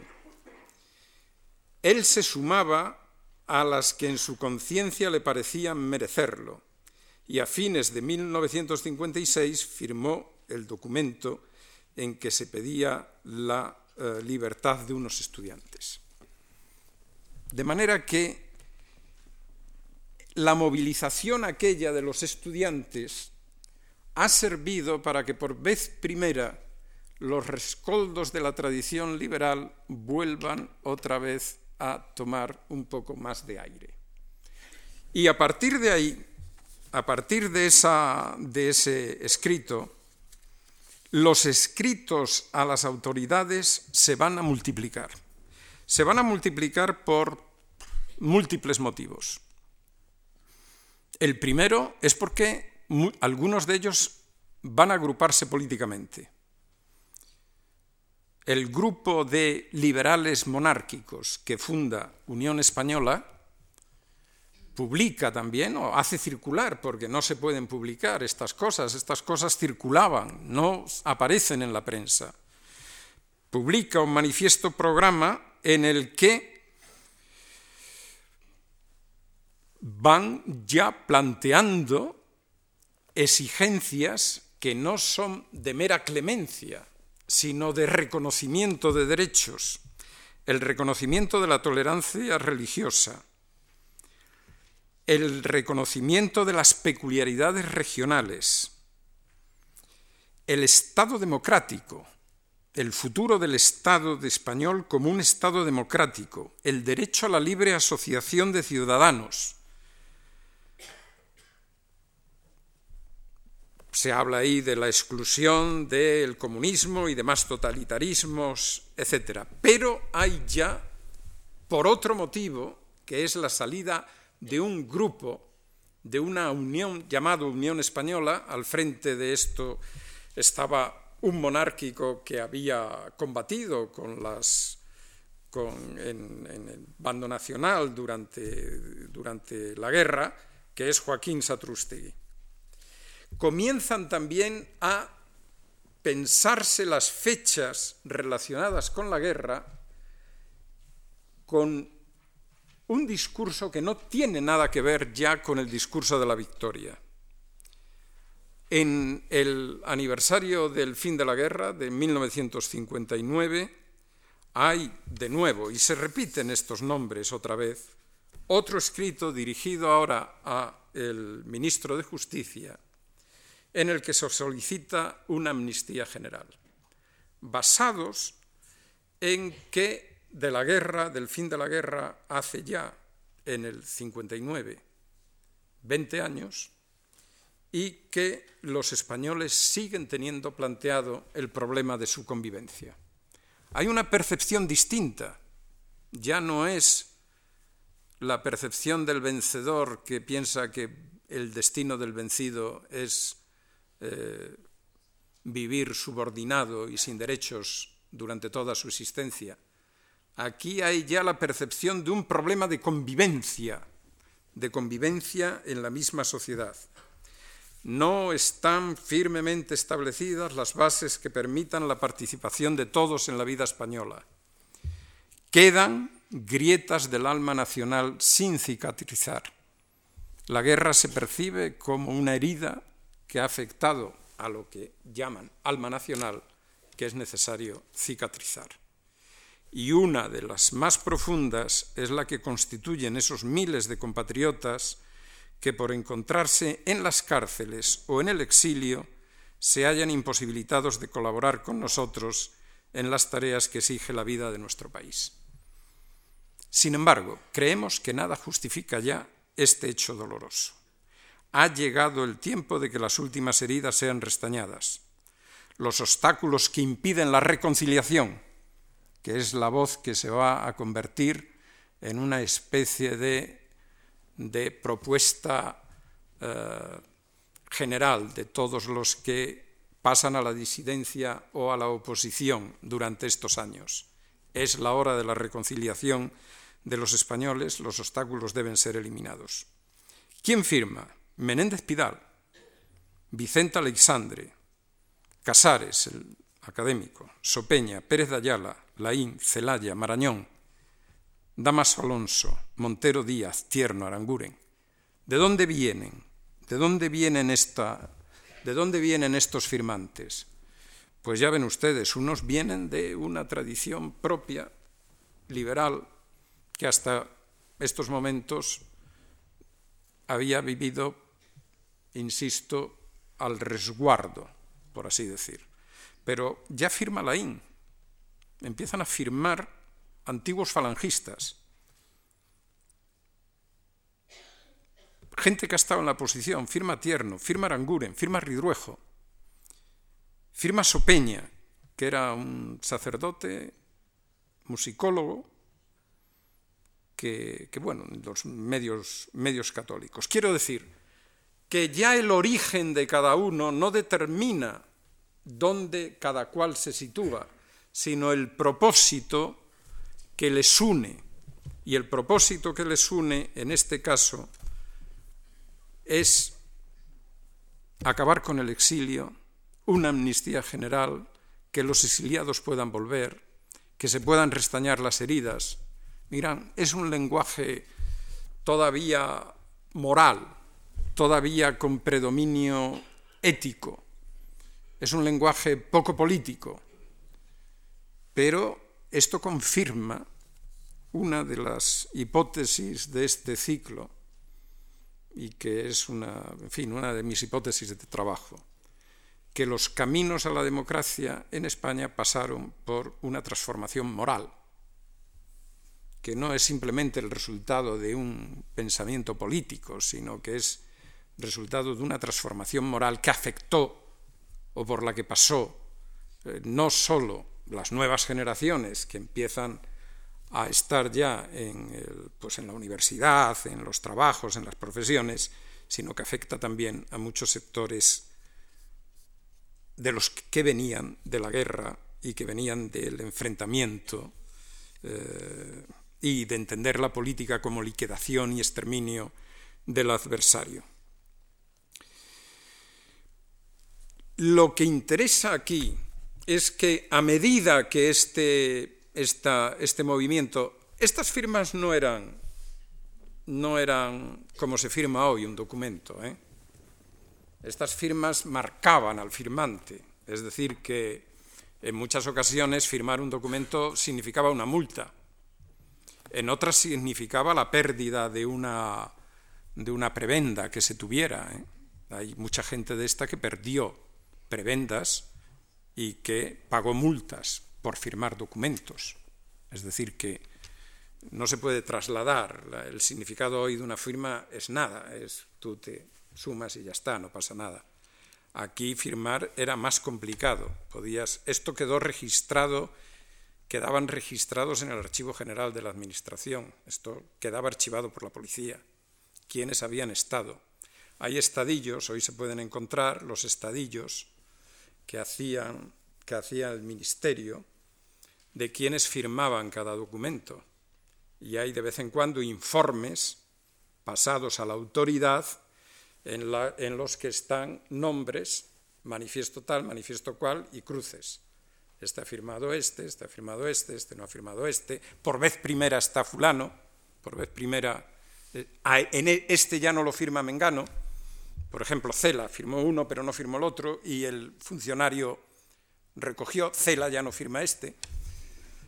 Él se sumaba a las que en su conciencia le parecían merecerlo, y a fines de 1956 firmó el documento en que se pedía la eh, libertad de unos estudiantes. De manera que la movilización aquella de los estudiantes ha servido para que por vez primera los rescoldos de la tradición liberal vuelvan otra vez a tomar un poco más de aire. Y a partir de ahí, a partir de, esa, de ese escrito, los escritos a las autoridades se van a multiplicar. Se van a multiplicar por múltiples motivos. El primero es porque algunos de ellos van a agruparse políticamente. El grupo de liberales monárquicos que funda Unión Española publica también o hace circular, porque no se pueden publicar estas cosas, estas cosas circulaban, no aparecen en la prensa. Publica un manifiesto programa en el que van ya planteando exigencias que no son de mera clemencia, sino de reconocimiento de derechos, el reconocimiento de la tolerancia religiosa, el reconocimiento de las peculiaridades regionales, el Estado democrático, el futuro del Estado de español como un Estado democrático, el derecho a la libre asociación de ciudadanos, Se habla ahí de la exclusión del comunismo y demás totalitarismos, etc. Pero hay ya, por otro motivo, que es la salida de un grupo, de una unión llamada Unión Española, al frente de esto estaba un monárquico que había combatido con las en, el bando nacional durante, durante la guerra, que es Joaquín Satrústegui. Comienzan también a pensarse las fechas relacionadas con la guerra con un discurso que no tiene nada que ver ya con el discurso de la victoria. En el aniversario del fin de la guerra de 1959 hay de nuevo, y se repiten estos nombres otra vez, otro escrito dirigido ahora al ministro de Justicia, en el que se solicita una amnistía general, basados en que de la guerra, del fin de la guerra, hace ya en el 59, 20 años, y que los españoles siguen teniendo planteado el problema de su convivencia. Hay una percepción distinta, ya no es la percepción del vencedor que piensa que el destino del vencido es eh, vivir subordinado y sin derechos durante toda su existencia. Aquí hay ya la percepción de un problema de convivencia, de convivencia en la misma sociedad. No están firmemente establecidas las bases que permitan la participación de todos en la vida española. Quedan grietas del alma nacional sin cicatrizar. La guerra se percibe como una herida que ha afectado a lo que llaman alma nacional, que es necesario cicatrizar. Y una de las más profundas es la que constituyen esos miles de compatriotas que por encontrarse en las cárceles o en el exilio se hayan imposibilitados de colaborar con nosotros en las tareas que exige la vida de nuestro país. Sin embargo, creemos que nada justifica ya este hecho doloroso ha llegado el tiempo de que las últimas heridas sean restañadas. Los obstáculos que impiden la reconciliación, que es la voz que se va a convertir en una especie de, de propuesta eh, general de todos los que pasan a la disidencia o a la oposición durante estos años. Es la hora de la reconciliación de los españoles, los obstáculos deben ser eliminados. ¿Quién firma? Menéndez Pidal, Vicente Alexandre, Casares, el académico, Sopeña, Pérez de Ayala, Laín, Celaya, Marañón, Damaso Alonso, Montero Díaz, Tierno, Aranguren. ¿De dónde vienen? ¿De dónde vienen esta, de dónde vienen estos firmantes? Pues ya ven ustedes, unos vienen de una tradición propia, liberal, que hasta estos momentos había vivido, insisto, al resguardo, por así decir. Pero ya firma Laín, empiezan a firmar antiguos falangistas, gente que ha estado en la posición, firma Tierno, firma Aranguren, firma Ridruejo, firma Sopeña, que era un sacerdote, musicólogo, que, que bueno, los medios, medios católicos. Quiero decir que ya el origen de cada uno no determina dónde cada cual se sitúa, sino el propósito que les une. Y el propósito que les une, en este caso, es acabar con el exilio, una amnistía general, que los exiliados puedan volver, que se puedan restañar las heridas. Miran, es un lenguaje todavía moral, todavía con predominio ético, es un lenguaje poco político, pero esto confirma una de las hipótesis de este ciclo y que es una, en fin, una de mis hipótesis de trabajo, que los caminos a la democracia en España pasaron por una transformación moral, que no es simplemente el resultado de un pensamiento político, sino que es resultado de una transformación moral que afectó o por la que pasó eh, no solo las nuevas generaciones que empiezan a estar ya en, pues en la universidad, en los trabajos, en las profesiones, sino que afecta también a muchos sectores de los que venían de la guerra y que venían del enfrentamiento eh, y de entender la política como liquidación y exterminio del adversario. Lo que interesa aquí es que a medida que este este movimiento. Estas firmas no eran, no eran como se firma hoy un documento. ¿eh? Estas firmas marcaban al firmante, es decir, que en muchas ocasiones firmar un documento significaba una multa, en otras significaba la pérdida de una, de una prebenda que se tuviera. ¿eh? Hay mucha gente de esta que perdió prebendas y que pagó multas por firmar documentos. Es decir, que no se puede trasladar. El significado hoy de una firma es nada, es tú te sumas y ya está, no pasa nada. Aquí firmar era más complicado. Podías, esto quedó registrado, quedaban registrados en el Archivo General de la Administración. Esto quedaba archivado por la policía. Quienes habían estado. Hay estadillos, hoy se pueden encontrar los estadillos que hacían que hacía el ministerio de quienes firmaban cada documento. Y hay de vez en cuando informes pasados a la autoridad en, los que están nombres, manifiesto tal, manifiesto cual y cruces. Ha firmado este, ha firmado este, este no ha firmado este. Por vez primera está fulano, por vez primera eh, en e, este ya no lo firma Mengano. Por ejemplo, Cela firmó uno pero no firmó el otro y el funcionario recogió, Cela ya no firma este,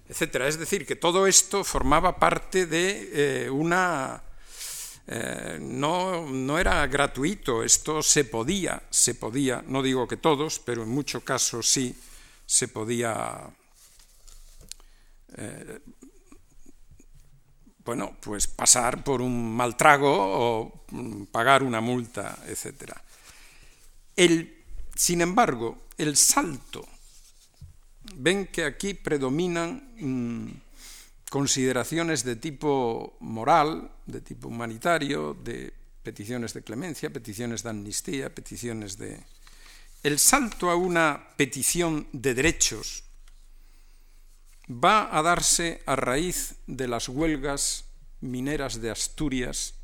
etcétera. Es decir, que todo esto formaba parte de eh, una... Eh, no, no, era gratuito, esto se podía, se podía, no digo que todos, pero en muchos casos sí se podía, eh, bueno, pues pasar por un mal trago o mm, pagar una multa, etcétera. El, sin embargo, el salto ven que aquí predominan mm, consideraciones de tipo moral, de tipo humanitario, de peticiones de clemencia, peticiones de amnistía, peticiones de... El salto a una petición de derechos va a darse a raíz de las huelgas mineras de Asturias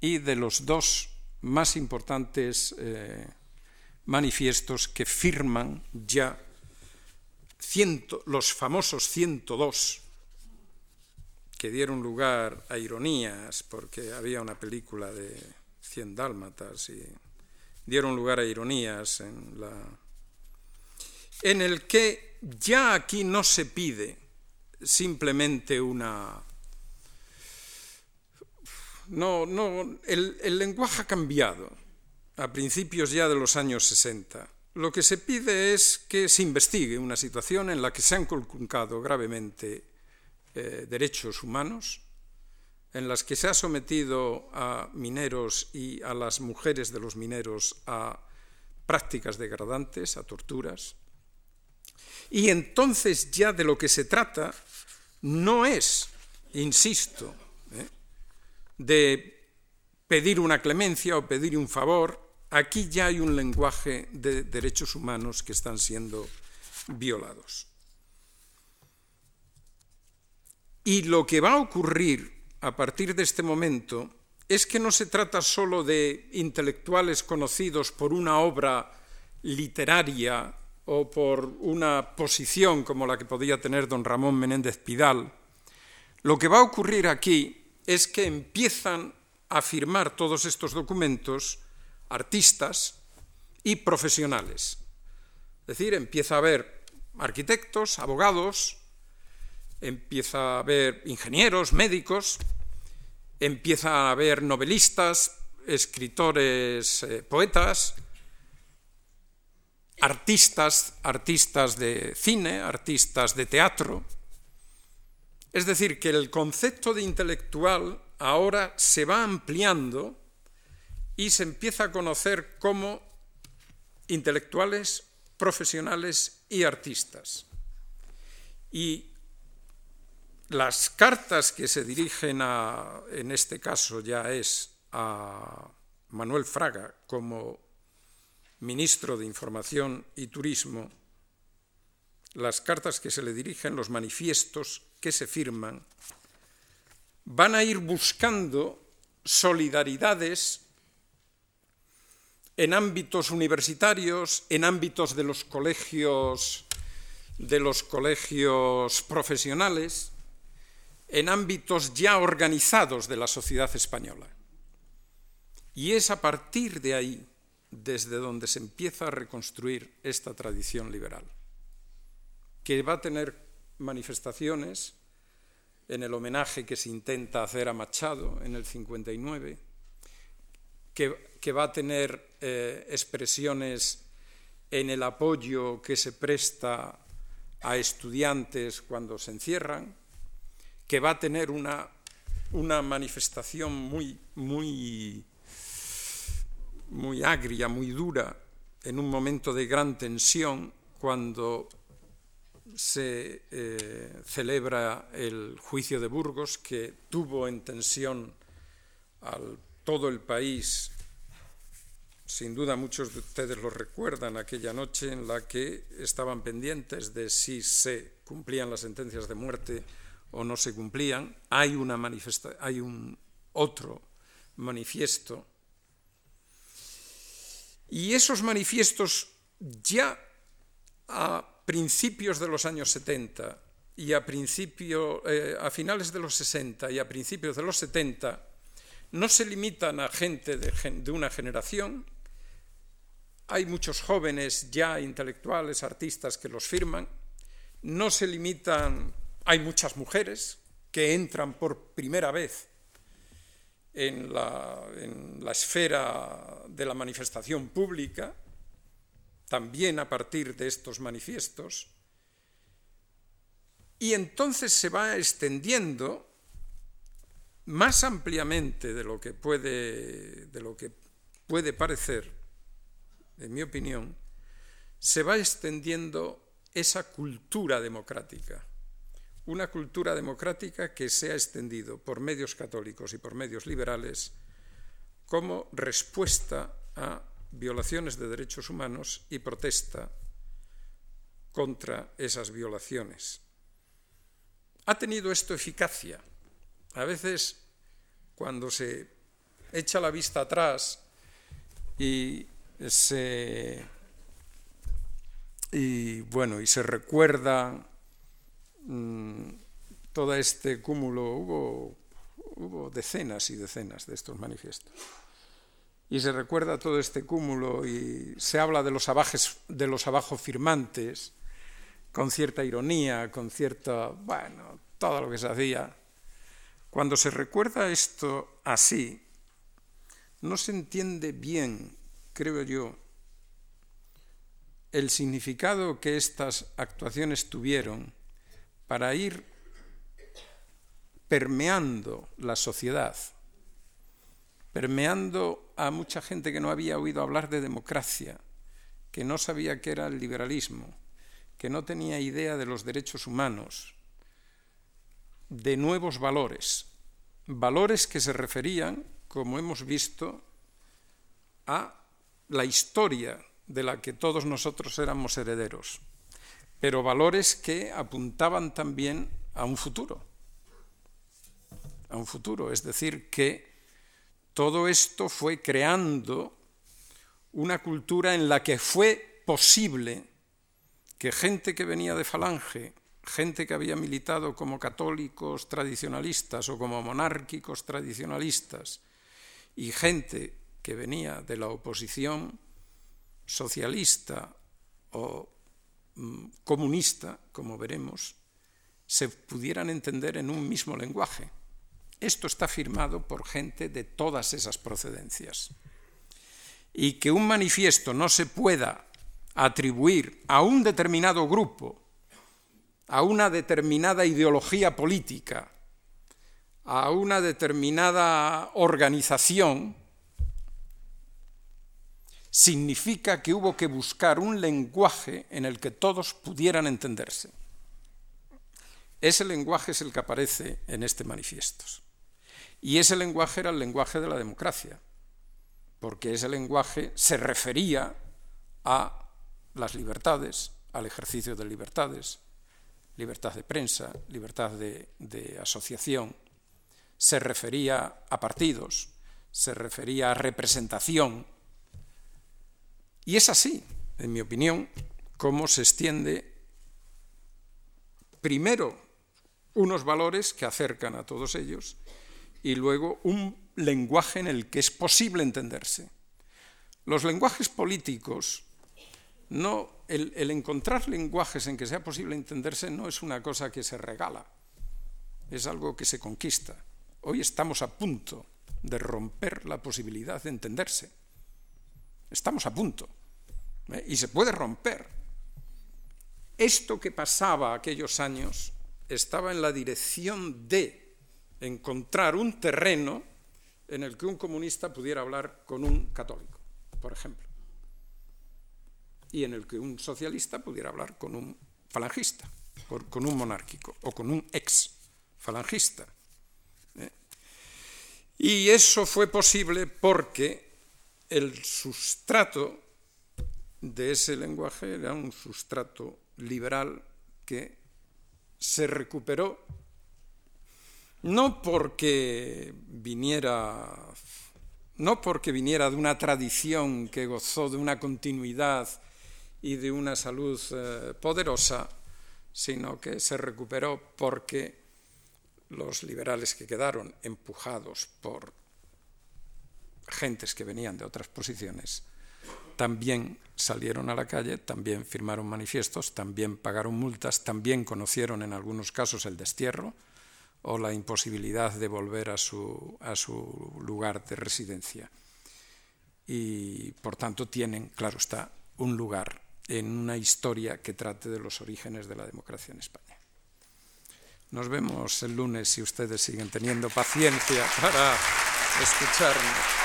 y de los dos más importantes eh, manifiestos que firman ya los famosos 102, que dieron lugar a ironías, porque había una película de Cien Dálmatas y dieron lugar a ironías en la en el que ya aquí no se pide simplemente una no, no, el, lenguaje ha cambiado a principios ya de los años 60 lo que se pide es que se investigue una situación en la que se han conculcado gravemente eh, derechos humanos, en las que se ha sometido a mineros y a las mujeres de los mineros a prácticas degradantes, a torturas. Y entonces ya de lo que se trata no es, insisto, ¿eh? de pedir una clemencia o pedir un favor, Aquí ya hay un lenguaje de derechos humanos que están siendo violados. Y lo que va a ocurrir a partir de este momento es que no se trata solo de intelectuales conocidos por una obra literaria o por una posición como la que podía tener don Ramón Menéndez Pidal. Lo que va a ocurrir aquí es que empiezan a firmar todos estos documentos artistas y profesionales. Es decir, empieza a haber arquitectos, abogados, empieza a haber ingenieros, médicos, empieza a haber novelistas, escritores, eh, poetas, artistas, artistas de cine, artistas de teatro. Es decir, que el concepto de intelectual ahora se va ampliando y se empieza a conocer como intelectuales, profesionales y artistas. Y las cartas que se dirigen a, en este caso ya es a Manuel Fraga como ministro de Información y Turismo, las cartas que se le dirigen, los manifiestos que se firman, van a ir buscando solidaridades en ámbitos universitarios, en ámbitos de los colegios de los colegios profesionales, en ámbitos ya organizados de la sociedad española. Y es a partir de ahí desde donde se empieza a reconstruir esta tradición liberal, que va a tener manifestaciones en el homenaje que se intenta hacer a Machado en el 59, que, que va a tener eh, expresiones en el apoyo que se presta a estudiantes cuando se encierran, que va a tener una, una manifestación muy, muy, muy agria, muy dura, en un momento de gran tensión, cuando se eh, celebra el juicio de Burgos, que tuvo en tensión al todo el país. Sin duda muchos de ustedes lo recuerdan, aquella noche en la que estaban pendientes de si se cumplían las sentencias de muerte o no se cumplían. Hay, una hay un otro manifiesto. Y esos manifiestos ya a principios de los años 70 y a, principio, eh, a finales de los 60 y a principios de los 70 no se limitan a gente de, una generación, hay muchos jóvenes ya intelectuales, artistas que los firman, no se limitan, hay muchas mujeres que entran por primera vez en la, en la esfera de la manifestación pública, también a partir de estos manifiestos, y entonces se va extendiendo más ampliamente de lo que puede, de lo que puede parecer, en mi opinión, se va extendiendo esa cultura democrática, una cultura democrática que se ha extendido por medios católicos y por medios liberales como respuesta a violaciones de derechos humanos y protesta contra esas violaciones. ¿Ha tenido esto eficacia? A veces, cuando se echa la vista atrás y se y bueno y se recuerda mm, todo este cúmulo, hubo, hubo decenas y decenas de estos manifiestos. Y se recuerda todo este cúmulo y se habla de los, abajes, de los abajo firmantes con cierta ironía, con cierta, bueno, todo lo que se hacía. Cuando se recuerda esto así, no se entiende bien, creo yo, el significado que estas actuaciones tuvieron para ir permeando la sociedad, permeando a mucha gente que no había oído hablar de democracia, que no sabía qué era el liberalismo, que no tenía idea de los derechos humanos, de nuevos valores, valores que se referían, como hemos visto, a la historia de la que todos nosotros éramos herederos, pero valores que apuntaban también a un futuro, a un futuro, es decir, que todo esto fue creando una cultura en la que fue posible que gente que venía de Falange, gente que había militado como católicos tradicionalistas o como monárquicos tradicionalistas, y gente que venía de la oposición socialista o comunista, como veremos, se pudieran entender en un mismo lenguaje. Esto está firmado por gente de todas esas procedencias. Y que un manifiesto no se pueda atribuir a un determinado grupo, a una determinada ideología política, a una determinada organización, significa que hubo que buscar un lenguaje en el que todos pudieran entenderse. Ese lenguaje es el que aparece en este manifiesto. Y ese lenguaje era el lenguaje de la democracia, porque ese lenguaje se refería a las libertades, al ejercicio de libertades, libertad de prensa, libertad de, de asociación, se refería a partidos, se refería a representación, y es así, en mi opinión, cómo se extiende primero unos valores que acercan a todos ellos y luego un lenguaje en el que es posible entenderse. Los lenguajes políticos, no, el, el, encontrar lenguajes en que sea posible entenderse no es una cosa que se regala, es algo que se conquista. Hoy estamos a punto de romper la posibilidad de entenderse. Estamos a punto. ¿eh? Y se puede romper. Esto que pasaba aquellos años estaba en la dirección de encontrar un terreno en el que un comunista pudiera hablar con un católico, por ejemplo, y en el que un socialista pudiera hablar con un falangista, con un monárquico o con un ex falangista. ¿eh? Y eso fue posible porque el sustrato de ese lenguaje era un sustrato liberal que se recuperó no porque viniera no porque viniera de una tradición que gozó de una continuidad y de una salud eh, poderosa, sino que se recuperó porque los liberales que quedaron empujados por gentes que venían de otras posiciones, también salieron a la calle, también firmaron manifiestos, también pagaron multas, también conocieron en algunos casos el destierro o la imposibilidad de volver a su, a su lugar de residencia. Y por tanto tienen, claro está, un lugar en una historia que trate de los orígenes de la democracia en España. Nos vemos el lunes si ustedes siguen teniendo paciencia para escucharnos.